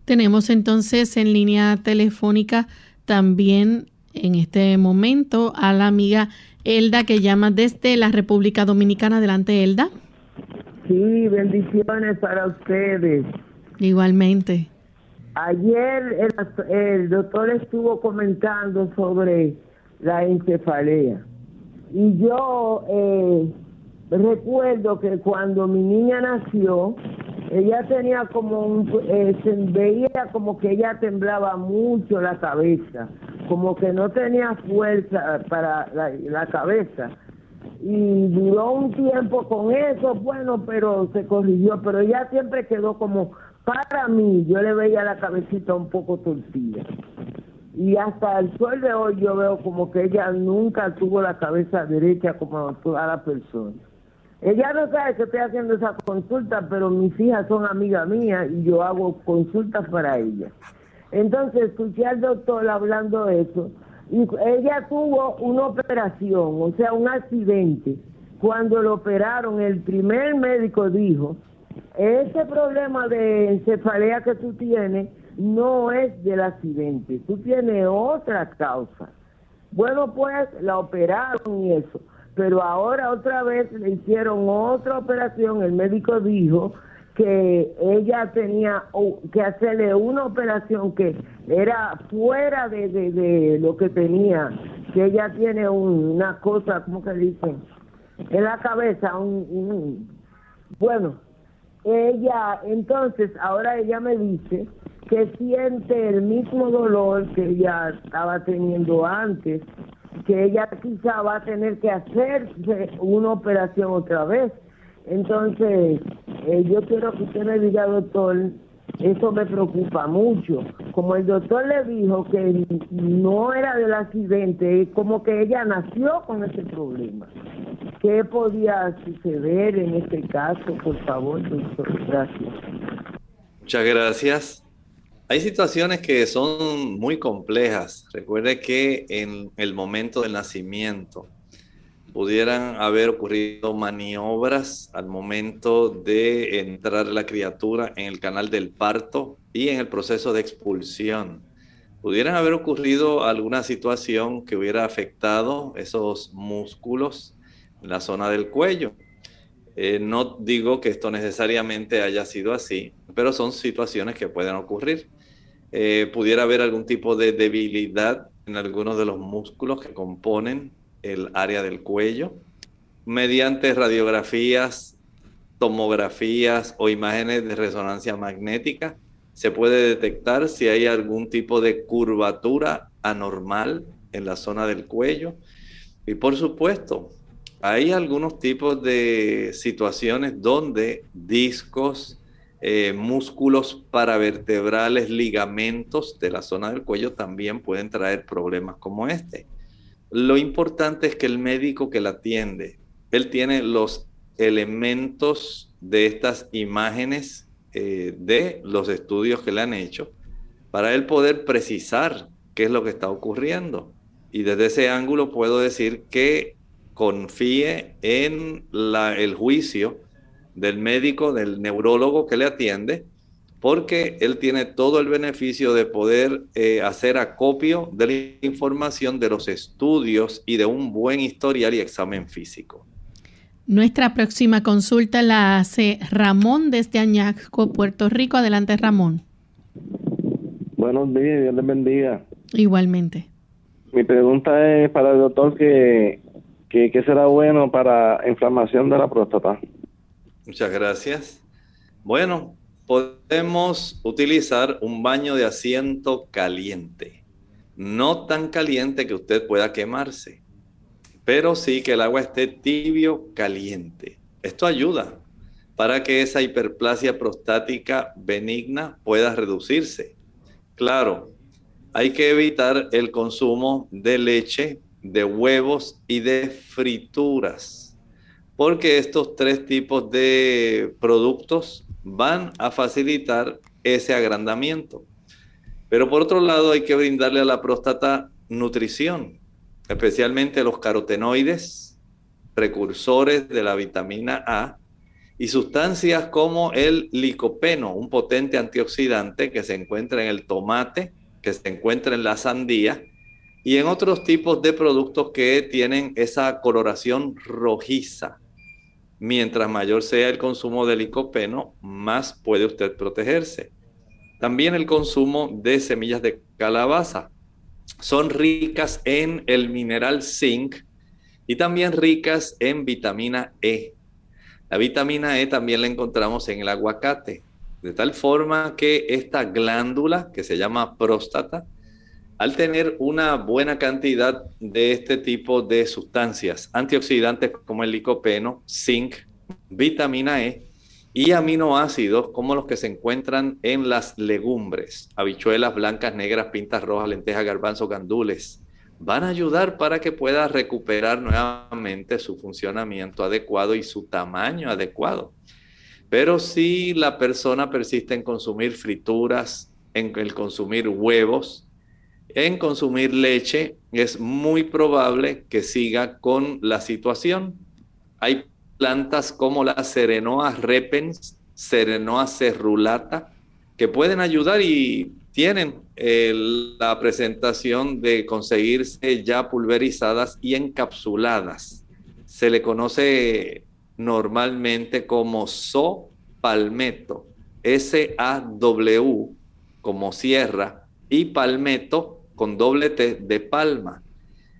Speaker 1: Tenemos entonces en línea telefónica también en este momento a la amiga Elda que llama desde la República Dominicana. Adelante, Elda.
Speaker 13: Sí, bendiciones para ustedes.
Speaker 1: Igualmente.
Speaker 13: Ayer el, doctor estuvo comentando sobre la encefalea y yo eh, recuerdo que cuando mi niña nació, ella tenía como un, eh, se veía como que ella temblaba mucho la cabeza, como que no tenía fuerza para la, cabeza. Y duró un tiempo con eso, bueno, pero se corrigió, pero ella siempre quedó como, para mí, yo le veía la cabecita un poco torcida. Y hasta el sol de hoy yo veo como que ella nunca tuvo la cabeza derecha como toda la persona. Ella no sabe que estoy haciendo esa consulta, pero mis hijas son amigas mías y yo hago consultas para ellas. Entonces escuché al doctor hablando eso y ella tuvo una operación, o sea, un accidente. Cuando lo operaron, el primer médico dijo, ese problema de encefalea que tú tienes no es del accidente, tú tienes otra causa. Bueno, pues la operaron y eso pero ahora otra vez le hicieron otra operación, el médico dijo que ella tenía que hacerle una operación que era fuera de, lo que tenía, que ella tiene una cosa, ¿cómo que dicen? En la cabeza, un, bueno, ella, entonces, ahora ella me dice que siente el mismo dolor que ella estaba teniendo antes, que ella quizá va a tener que hacer una operación otra vez. Entonces, eh, yo quiero que usted me diga, doctor, eso me preocupa mucho. Como el doctor le dijo que no era del accidente, como que ella nació con ese problema. ¿Qué podía suceder en este caso? Por favor, doctor. Gracias.
Speaker 2: Muchas gracias. Hay situaciones que son muy complejas. Recuerde que en el momento del nacimiento pudieran haber ocurrido maniobras al momento de entrar la criatura en el canal del parto y en el proceso de expulsión. Pudieran haber ocurrido alguna situación que hubiera afectado esos músculos en la zona del cuello. Eh, no digo que esto necesariamente haya sido así, pero son situaciones que pueden ocurrir. Eh, pudiera haber algún tipo de debilidad en algunos de los músculos que componen el área del cuello. Mediante radiografías, tomografías o imágenes de resonancia magnética, se puede detectar si hay algún tipo de curvatura anormal en la zona del cuello. Y por supuesto, hay algunos tipos de situaciones donde discos, eh, músculos paravertebrales, ligamentos de la zona del cuello también pueden traer problemas como este. Lo importante es que el médico que la atiende, él tiene los elementos de estas imágenes eh, de los estudios que le han hecho para él poder precisar qué es lo que está ocurriendo. Y desde ese ángulo puedo decir que confíe en el juicio del médico, del neurólogo que le atiende, porque él tiene todo el beneficio de poder eh, hacer acopio de la información de los estudios y de un buen historial y examen físico.
Speaker 1: Nuestra próxima consulta la hace Ramón desde Añasco, Puerto Rico. Adelante, Ramón.
Speaker 14: Buenos días, Dios les bendiga.
Speaker 1: Igualmente.
Speaker 14: Mi pregunta es para el doctor que, que, que será bueno para inflamación de la próstata.
Speaker 2: Muchas gracias. Bueno, podemos utilizar un baño de asiento caliente. No tan caliente que usted pueda quemarse, pero sí que el agua esté tibio caliente. Esto ayuda para que esa hiperplasia prostática benigna pueda reducirse. Claro, hay que evitar el consumo de leche, de huevos y de frituras porque estos tres tipos de productos van a facilitar ese agrandamiento. Pero por otro lado hay que brindarle a la próstata nutrición, especialmente los carotenoides, precursores de la vitamina A, y sustancias como el licopeno, un potente antioxidante que se encuentra en el tomate, que se encuentra en la sandía, y en otros tipos de productos que tienen esa coloración rojiza. Mientras mayor sea el consumo de licopeno, más puede usted protegerse. También el consumo de semillas de calabaza. Son ricas en el mineral zinc y también ricas en vitamina E. La vitamina E también la encontramos en el aguacate, de tal forma que esta glándula que se llama próstata al tener una buena cantidad de este tipo de sustancias antioxidantes como el licopeno, zinc, vitamina E y aminoácidos como los que se encuentran en las legumbres, habichuelas blancas, negras, pintas rojas, lentejas, garbanzos, gandules, van a ayudar para que pueda recuperar nuevamente su funcionamiento adecuado y su tamaño adecuado. Pero si la persona persiste en consumir frituras, en el consumir huevos, en consumir leche, es muy probable que siga con la situación. Hay plantas como la Serenoa repens, Serenoa cerulata, que pueden ayudar y tienen eh, la presentación de conseguirse ya pulverizadas y encapsuladas. Se le conoce normalmente como so palmeto, S-A-W, como sierra, y palmeto con doble T de palma.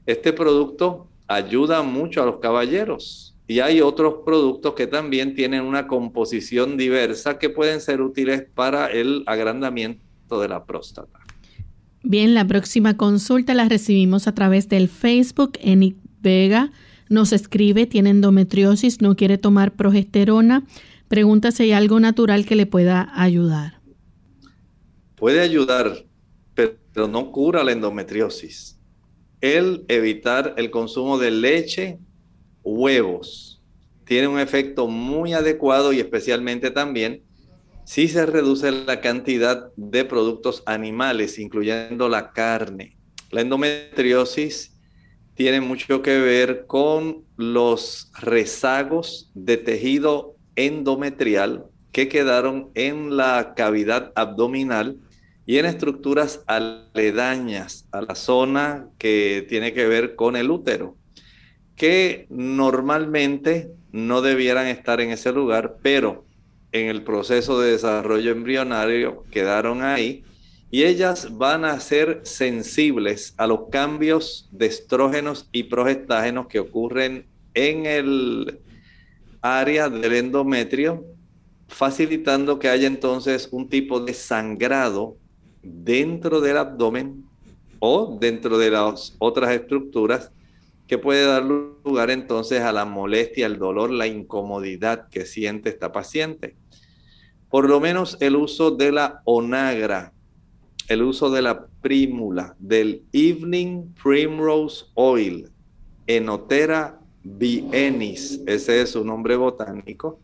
Speaker 2: Este producto ayuda mucho a los caballeros y hay otros productos que también tienen una composición diversa que pueden ser útiles para el agrandamiento de la próstata.
Speaker 1: Bien, la próxima consulta la recibimos a través del Facebook. Enic Vega nos escribe, tiene endometriosis, no quiere tomar progesterona. Pregunta si hay algo natural que le pueda ayudar.
Speaker 2: Puede ayudar pero no cura la endometriosis. El evitar el consumo de leche, huevos, tiene un efecto muy adecuado y especialmente también si se reduce la cantidad de productos animales, incluyendo la carne. La endometriosis tiene mucho que ver con los rezagos de tejido endometrial que quedaron en la cavidad abdominal y en estructuras aledañas a la zona que tiene que ver con el útero, que normalmente no debieran estar en ese lugar, pero en el proceso de desarrollo embrionario quedaron ahí y ellas van a ser sensibles a los cambios de estrógenos y progestágenos que ocurren en el área del endometrio, facilitando que haya entonces un tipo de sangrado dentro del abdomen o dentro de las otras estructuras que puede dar lugar entonces a la molestia, el dolor, la incomodidad que siente esta paciente. Por lo menos el uso de la onagra, el uso de la prímula, del Evening Primrose Oil, Enotera bienis, ese es su nombre botánico,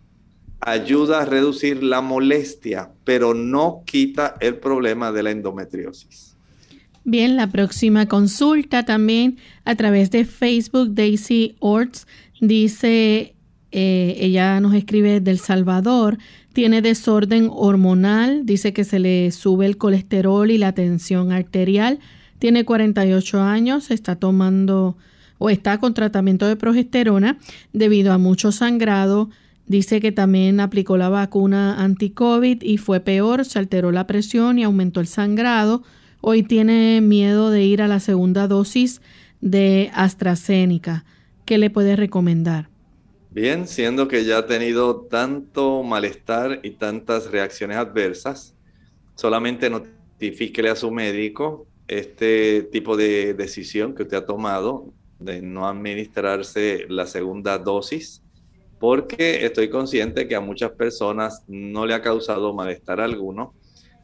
Speaker 2: ayuda a reducir la molestia, pero no quita el problema de la endometriosis.
Speaker 1: Bien, la próxima consulta también a través de Facebook, Daisy Orts dice, eh, ella nos escribe del Salvador, tiene desorden hormonal, dice que se le sube el colesterol y la tensión arterial, tiene 48 años, está tomando o está con tratamiento de progesterona debido a mucho sangrado. Dice que también aplicó la vacuna anti-COVID y fue peor, se alteró la presión y aumentó el sangrado. Hoy tiene miedo de ir a la segunda dosis de AstraZeneca. ¿Qué le puede recomendar?
Speaker 2: Bien, siendo que ya ha tenido tanto malestar y tantas reacciones adversas, solamente notifíquele a su médico este tipo de decisión que usted ha tomado de no administrarse la segunda dosis, porque estoy consciente que a muchas personas no le ha causado malestar alguno,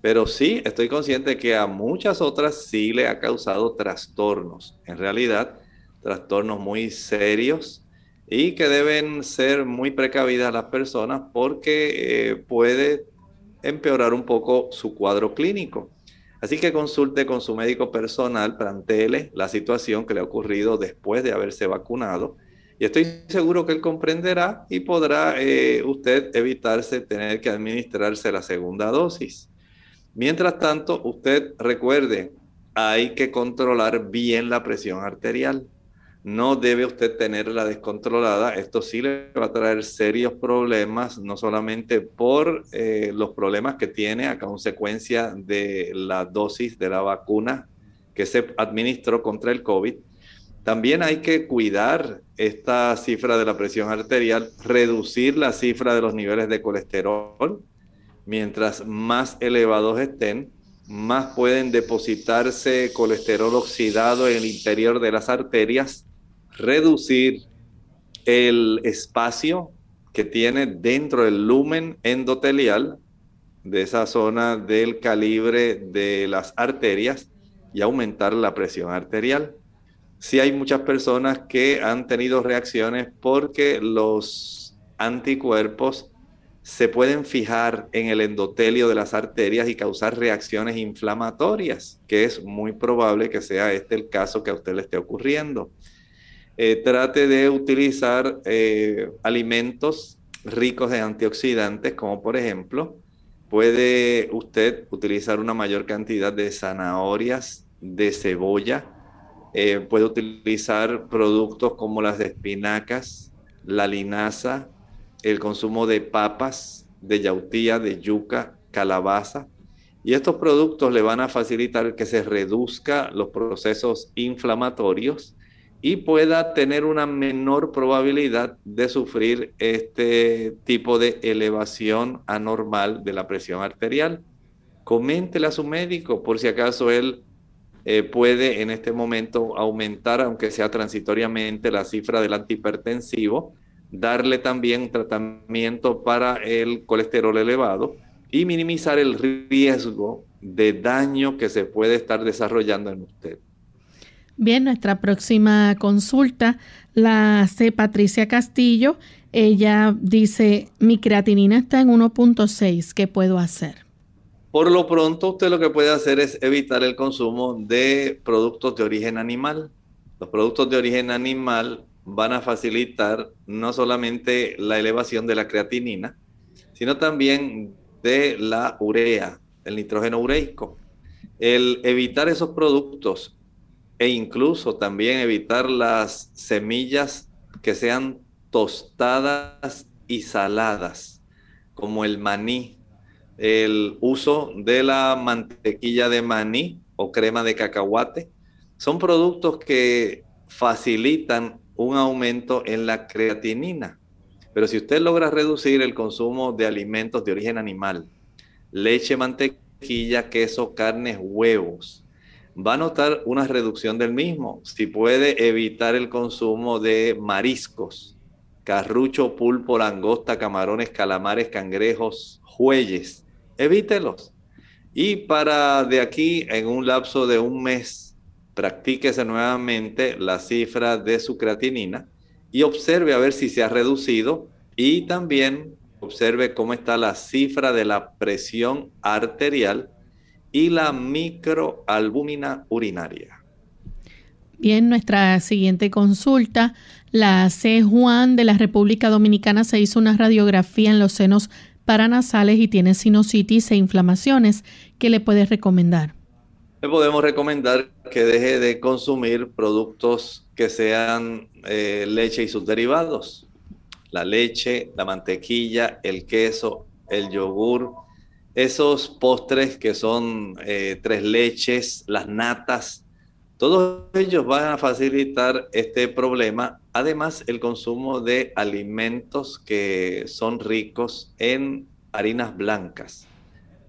Speaker 2: pero sí estoy consciente que a muchas otras sí le ha causado trastornos, en realidad trastornos muy serios y que deben ser muy precavidas las personas porque eh, puede empeorar un poco su cuadro clínico. Así que consulte con su médico personal, plantele la situación que le ha ocurrido después de haberse vacunado. Y estoy seguro que él comprenderá y podrá eh, usted evitarse tener que administrarse la segunda dosis. Mientras tanto, usted recuerde, hay que controlar bien la presión arterial no debe usted tenerla descontrolada. Esto sí le va a traer serios problemas, no solamente por eh, los problemas que tiene a consecuencia de la dosis de la vacuna que se administró contra el COVID. También hay que cuidar esta cifra de la presión arterial, reducir la cifra de los niveles de colesterol. Mientras más elevados estén, más pueden depositarse colesterol oxidado en el interior de las arterias reducir el espacio que tiene dentro del lumen endotelial de esa zona del calibre de las arterias y aumentar la presión arterial. Sí hay muchas personas que han tenido reacciones porque los anticuerpos se pueden fijar en el endotelio de las arterias y causar reacciones inflamatorias, que es muy probable que sea este el caso que a usted le esté ocurriendo. Eh, trate de utilizar eh, alimentos ricos en antioxidantes, como por ejemplo, puede usted utilizar una mayor cantidad de zanahorias, de cebolla, eh, puede utilizar productos como las espinacas, la linaza, el consumo de papas, de yautía, de yuca, calabaza. Y estos productos le van a facilitar que se reduzca los procesos inflamatorios y pueda tener una menor probabilidad de sufrir este tipo de elevación anormal de la presión arterial. Coméntele a su médico por si acaso él eh, puede en este momento aumentar, aunque sea transitoriamente, la cifra del antihipertensivo, darle también tratamiento para el colesterol elevado y minimizar el riesgo de daño que se puede estar desarrollando en usted.
Speaker 1: Bien, nuestra próxima consulta la hace Patricia Castillo. Ella dice, mi creatinina está en 1.6, ¿qué puedo hacer?
Speaker 2: Por lo pronto, usted lo que puede hacer es evitar el consumo de productos de origen animal. Los productos de origen animal van a facilitar no solamente la elevación de la creatinina, sino también de la urea, el nitrógeno ureico. El evitar esos productos e incluso también evitar las semillas que sean tostadas y saladas, como el maní, el uso de la mantequilla de maní o crema de cacahuate. Son productos que facilitan un aumento en la creatinina. Pero si usted logra reducir el consumo de alimentos de origen animal, leche, mantequilla, queso, carnes, huevos, va a notar una reducción del mismo. Si puede evitar el consumo de mariscos, carrucho, pulpo, langosta, camarones, calamares, cangrejos, jueyes, evítelos. Y para de aquí, en un lapso de un mes, practíquese nuevamente la cifra de su creatinina y observe a ver si se ha reducido y también observe cómo está la cifra de la presión arterial y la microalbúmina urinaria.
Speaker 1: Bien, nuestra siguiente consulta la C. Juan de la República Dominicana se hizo una radiografía en los senos paranasales y tiene sinusitis e inflamaciones. ¿Qué le puedes recomendar?
Speaker 2: Le podemos recomendar que deje de consumir productos que sean eh, leche y sus derivados. La leche, la mantequilla, el queso, el yogur, esos postres que son eh, tres leches, las natas, todos ellos van a facilitar este problema. Además, el consumo de alimentos que son ricos en harinas blancas,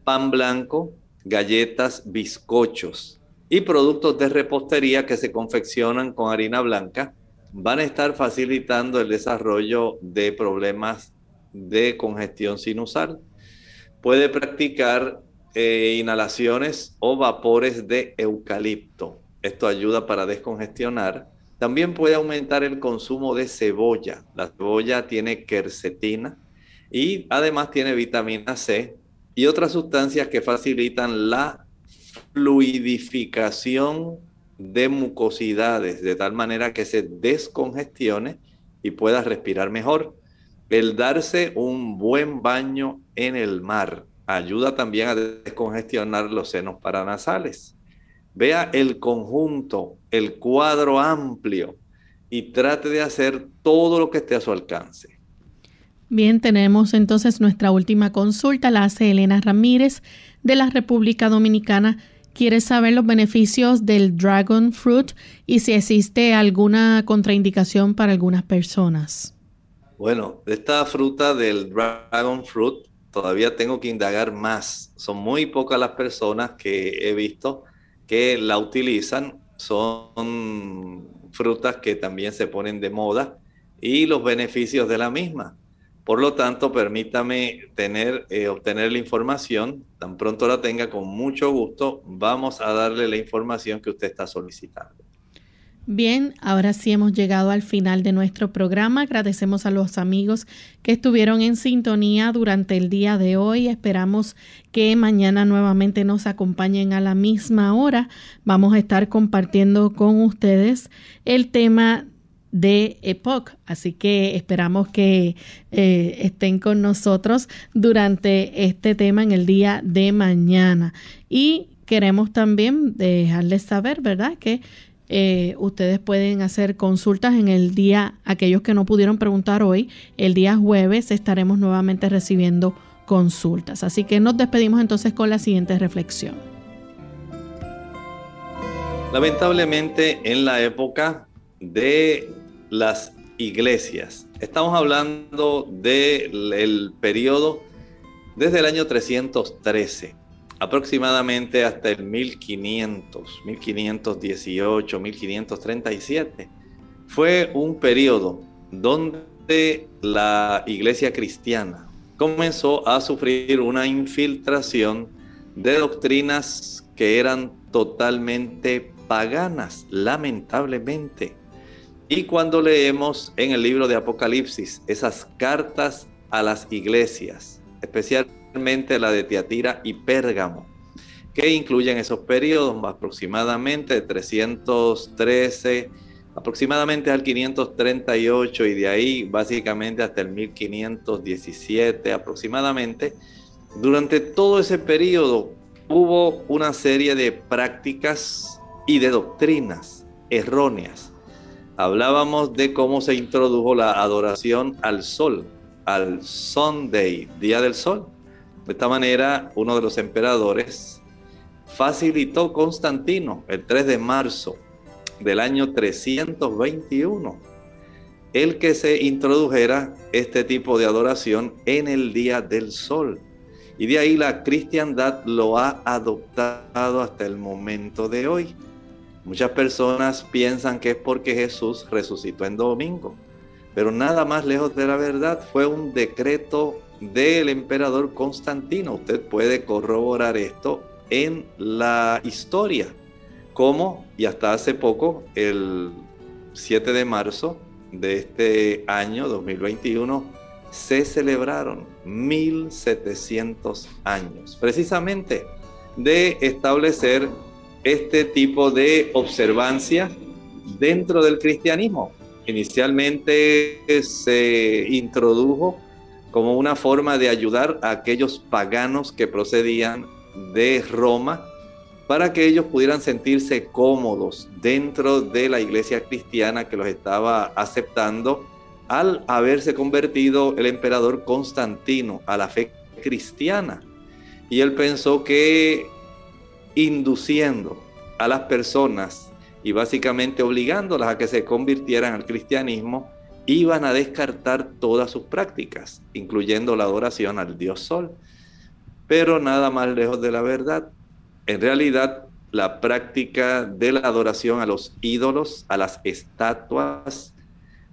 Speaker 2: pan blanco, galletas, bizcochos y productos de repostería que se confeccionan con harina blanca van a estar facilitando el desarrollo de problemas de congestión sinusal. Puede practicar eh, inhalaciones o vapores de eucalipto esto ayuda para descongestionar. También puede aumentar el consumo de cebolla. La cebolla tiene quercetina y además tiene vitamina C y otras sustancias que facilitan la fluidificación de mucosidades de tal manera que se descongestione y pueda respirar mejor. El darse un buen baño en el mar ayuda también a descongestionar los senos paranasales. Vea el conjunto, el cuadro amplio y trate de hacer todo lo que esté a su alcance.
Speaker 1: Bien, tenemos entonces nuestra última consulta, la hace Elena Ramírez de la República Dominicana. Quiere saber los beneficios del dragon fruit y si existe alguna contraindicación para algunas personas.
Speaker 2: Bueno, esta fruta del dragon fruit todavía tengo que indagar más. Son muy pocas las personas que he visto que la utilizan son frutas que también se ponen de moda y los beneficios de la misma. Por lo tanto, permítame tener, eh, obtener la información. Tan pronto la tenga, con mucho gusto, vamos a darle la información que usted está solicitando.
Speaker 1: Bien, ahora sí hemos llegado al final de nuestro programa. Agradecemos a los amigos que estuvieron en sintonía durante el día de hoy. Esperamos que mañana nuevamente nos acompañen a la misma hora. Vamos a estar compartiendo con ustedes el tema de EPOC. Así que esperamos que eh, estén con nosotros durante este tema en el día de mañana. Y queremos también dejarles saber, ¿verdad? Que eh, ustedes pueden hacer consultas en el día, aquellos que no pudieron preguntar hoy, el día jueves estaremos nuevamente recibiendo consultas. Así que nos despedimos entonces con la siguiente reflexión.
Speaker 2: Lamentablemente en la época de las iglesias, estamos hablando del periodo desde el año 313 aproximadamente hasta el 1500, 1518, 1537. Fue un periodo donde la iglesia cristiana comenzó a sufrir una infiltración de doctrinas que eran totalmente paganas, lamentablemente. Y cuando leemos en el libro de Apocalipsis esas cartas a las iglesias, especialmente la de Tiatira y Pérgamo, que incluyen esos periodos aproximadamente de 313 aproximadamente al 538 y de ahí básicamente hasta el 1517 aproximadamente. Durante todo ese periodo hubo una serie de prácticas y de doctrinas erróneas. Hablábamos de cómo se introdujo la adoración al sol, al Sunday, Día del Sol De esta manera, uno de los emperadores facilitó Constantino el 3 de marzo del año 321 el que se introdujera este tipo de adoración en el día del sol. Y de ahí la cristiandad lo ha adoptado hasta el momento de hoy. Muchas personas piensan que es porque Jesús resucitó en domingo, pero nada más lejos de la verdad fue un decreto del emperador Constantino. Usted puede corroborar esto en la historia, como y hasta hace poco, el 7 de marzo de este año 2021, se celebraron 1700 años, precisamente de establecer este tipo de observancia dentro del cristianismo. Inicialmente se introdujo como una forma de ayudar a aquellos paganos que procedían de Roma para que ellos pudieran sentirse cómodos dentro de la iglesia cristiana que los estaba aceptando al haberse convertido el emperador Constantino a la fe cristiana. Y él pensó que induciendo a las personas y básicamente obligándolas a que se convirtieran al cristianismo, iban a descartar todas sus prácticas, incluyendo la adoración al dios sol. Pero nada más lejos de la verdad. En realidad, la práctica de la adoración a los ídolos, a las estatuas,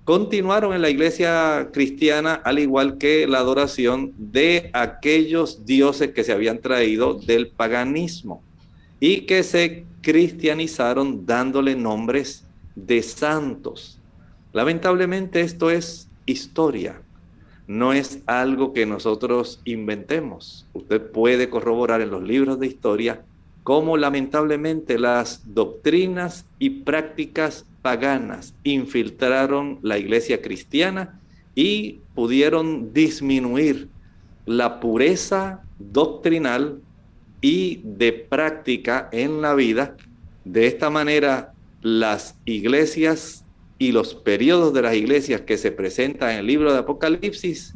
Speaker 2: continuaron en la iglesia cristiana, al igual que la adoración de aquellos dioses que se habían traído del paganismo y que se cristianizaron dándole nombres de santos. Lamentablemente esto es historia, no es algo que nosotros inventemos. Usted puede corroborar en los libros de historia cómo lamentablemente las doctrinas y prácticas paganas infiltraron la iglesia cristiana y pudieron disminuir la pureza doctrinal y de práctica en la vida. De esta manera, las iglesias y los periodos de las iglesias que se presentan en el libro de Apocalipsis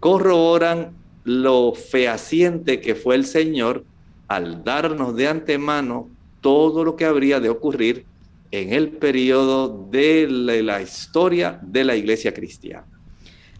Speaker 2: corroboran lo fehaciente que fue el Señor al darnos de antemano todo lo que habría de ocurrir en el periodo de la, historia de la iglesia cristiana.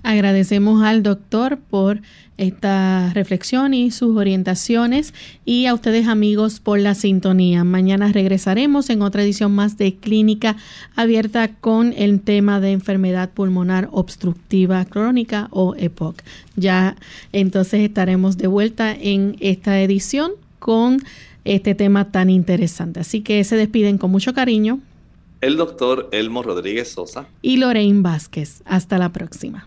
Speaker 1: Agradecemos al doctor por esta reflexión y sus orientaciones y a ustedes amigos por la sintonía. Mañana regresaremos en otra edición más de Clínica Abierta con el tema de enfermedad pulmonar obstructiva crónica o EPOC. Ya entonces estaremos de vuelta en esta edición con este tema tan interesante. Así que se despiden con mucho cariño.
Speaker 2: El doctor Elmo Rodríguez Sosa.
Speaker 1: Y Lorraine Vázquez. Hasta la próxima.